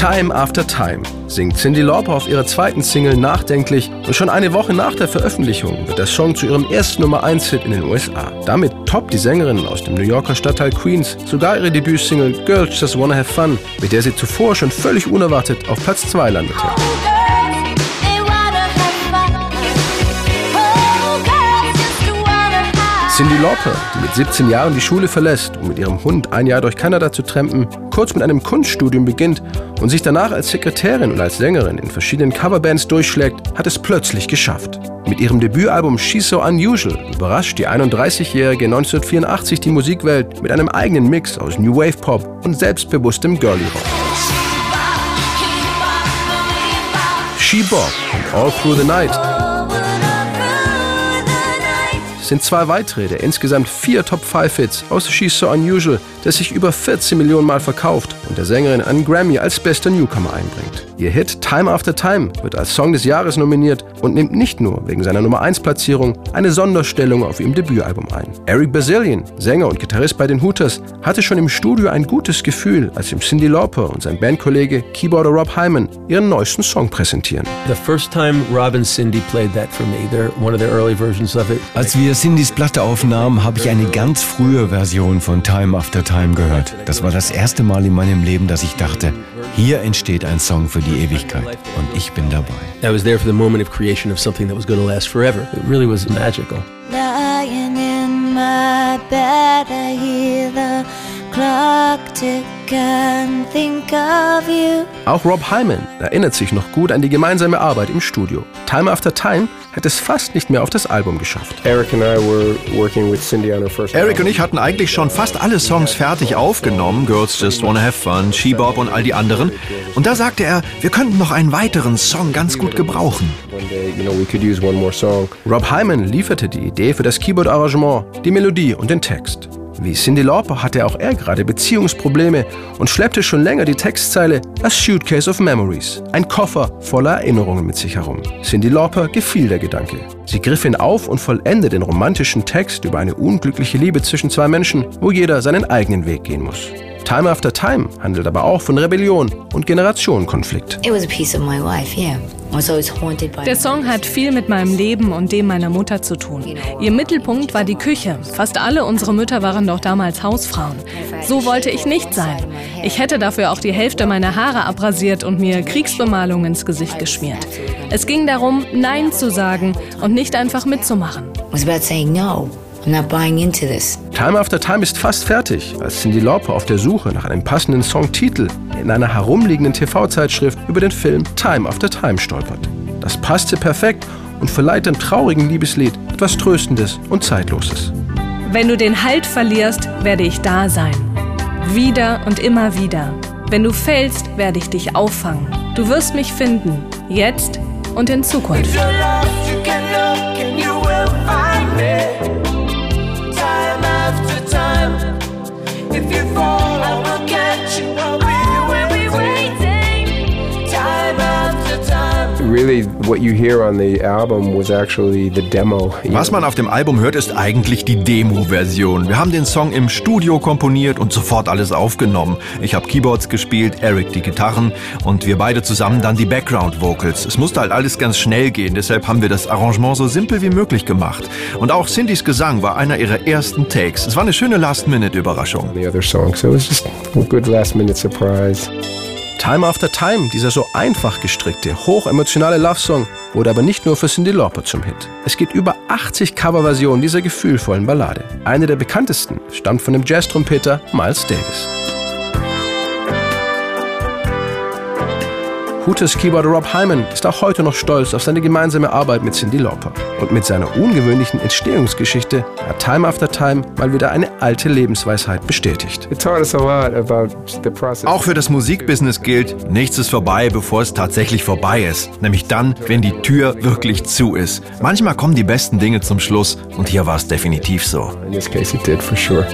Time After Time singt Cindy Lauper auf ihrer zweiten Single nachdenklich und schon eine Woche nach der Veröffentlichung wird der Song zu ihrem ersten Nummer 1 Hit in den USA. Damit toppt die Sängerin aus dem New Yorker Stadtteil Queens sogar ihre Debütsingle Girls Just Wanna Have Fun, mit der sie zuvor schon völlig unerwartet auf Platz 2 landete. Cindy Lauper, die mit 17 Jahren die Schule verlässt, um mit ihrem Hund ein Jahr durch Kanada zu trampen, kurz mit einem Kunststudium beginnt und sich danach als Sekretärin und als Sängerin in verschiedenen Coverbands durchschlägt, hat es plötzlich geschafft. Mit ihrem Debütalbum She's So Unusual überrascht die 31-jährige 1984 die Musikwelt mit einem eigenen Mix aus New Wave Pop und selbstbewusstem Girly Rock. She Bob und All Through the Night sind zwei weitere der insgesamt vier Top-5-Hits aus She's So Unusual, der sich über 14 Millionen Mal verkauft und der Sängerin einen Grammy als bester Newcomer einbringt. Ihr Hit Time After Time wird als Song des Jahres nominiert und nimmt nicht nur wegen seiner Nummer 1 Platzierung eine Sonderstellung auf ihrem Debütalbum ein. Eric Bazillion, Sänger und Gitarrist bei den Hooters, hatte schon im Studio ein gutes Gefühl, als ihm Cindy Lauper und sein Bandkollege Keyboarder Rob Hyman ihren neuesten Song präsentieren. The first time Rob and Cindy played that for me, they're one of the early versions of it. Als wir Cindys Platte aufnahmen, habe ich eine ganz frühe Version von Time After Time gehört. Das war das erste Mal in meinem Leben, dass ich dachte, hier entsteht ein Song für die Ewigkeit und ich bin dabei. I was there for the moment of creation of something that was going to last forever. It really was magical. Lying in my bed, I hear the Auch Rob Hyman erinnert sich noch gut an die gemeinsame Arbeit im Studio. Time After Time hätte es fast nicht mehr auf das Album geschafft. Eric und ich hatten eigentlich schon fast alle Songs fertig aufgenommen, Girls Just Wanna Have Fun, She Bop und all die anderen. Und da sagte er, wir könnten noch einen weiteren Song ganz gut gebrauchen. Rob Hyman lieferte die Idee für das Keyboard-Arrangement, die Melodie und den Text. Wie Cindy Lauper hatte auch er gerade Beziehungsprobleme und schleppte schon länger die Textzeile A Suitcase of Memories, ein Koffer voller Erinnerungen mit sich herum. Cindy Lauper gefiel der Gedanke. Sie griff ihn auf und vollendete den romantischen Text über eine unglückliche Liebe zwischen zwei Menschen, wo jeder seinen eigenen Weg gehen muss. Time After Time handelt aber auch von Rebellion und Generationenkonflikt. It was a piece of my life, yeah. I was always haunted by Der Song hat viel mit meinem Leben und dem meiner Mutter zu tun. Ihr Mittelpunkt war die Küche. Fast alle unsere Mütter waren doch damals Hausfrauen. So wollte ich nicht sein. Ich hätte dafür auch die Hälfte meiner Haare abrasiert und mir Kriegsbemalung ins Gesicht geschmiert. Es ging darum, Nein zu sagen und nicht einfach mitzumachen. It was about saying no. I'm not buying into this. Time After Time ist fast fertig, als Cindy Lauper auf der Suche nach einem passenden Songtitel in einer herumliegenden TV-Zeitschrift über den Film Time After Time stolpert. Das passte perfekt und verleiht dem traurigen Liebeslied etwas Tröstendes und Zeitloses. Wenn du den Halt verlierst, werde ich da sein. Wieder und immer wieder. Wenn du fällst, werde ich dich auffangen. Du wirst mich finden. Jetzt und in Zukunft. Was actually the demo. you Was man auf dem Album hört, ist eigentlich die Demo-Version. Wir haben den Song im Studio komponiert und sofort alles aufgenommen. Ich habe Keyboards gespielt, Eric die Gitarren und wir beide zusammen dann die Background-Vocals. Es musste halt alles ganz schnell gehen, deshalb haben wir das Arrangement so simpel wie möglich gemacht. Und auch Cindys Gesang war einer ihrer ersten Takes. Es war eine schöne Last-Minute-Überraschung. the other song. So it was just a good last minute surprise. Time After Time, dieser so einfach gestrickte, hochemotionale Love-Song, wurde aber nicht nur für Cindy Lauper zum Hit. Es gibt über 80 Coverversionen dieser gefühlvollen Ballade. Eine der bekanntesten stammt von dem Jazz-Trompeter Miles Davis. Hooters Keyboarder Rob Hyman ist auch heute noch stolz auf seine gemeinsame Arbeit mit Cindy Lauper. Und mit seiner ungewöhnlichen Entstehungsgeschichte hat Time After Time mal wieder eine alte Lebensweisheit bestätigt. Auch für das Musikbusiness gilt, nichts ist vorbei, bevor es tatsächlich vorbei ist. Nämlich dann, wenn die Tür wirklich zu ist. Manchmal kommen die besten Dinge zum Schluss und hier war es definitiv so. In this case, it did for sure.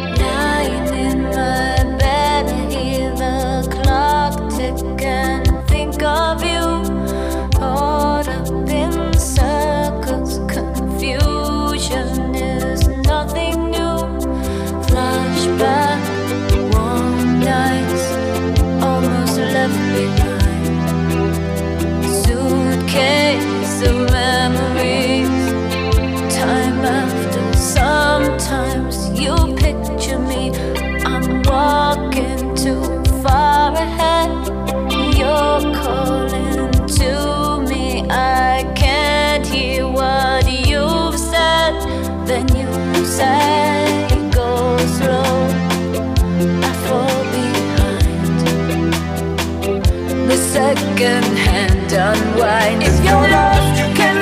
second hand unwind. If you're lost, you can.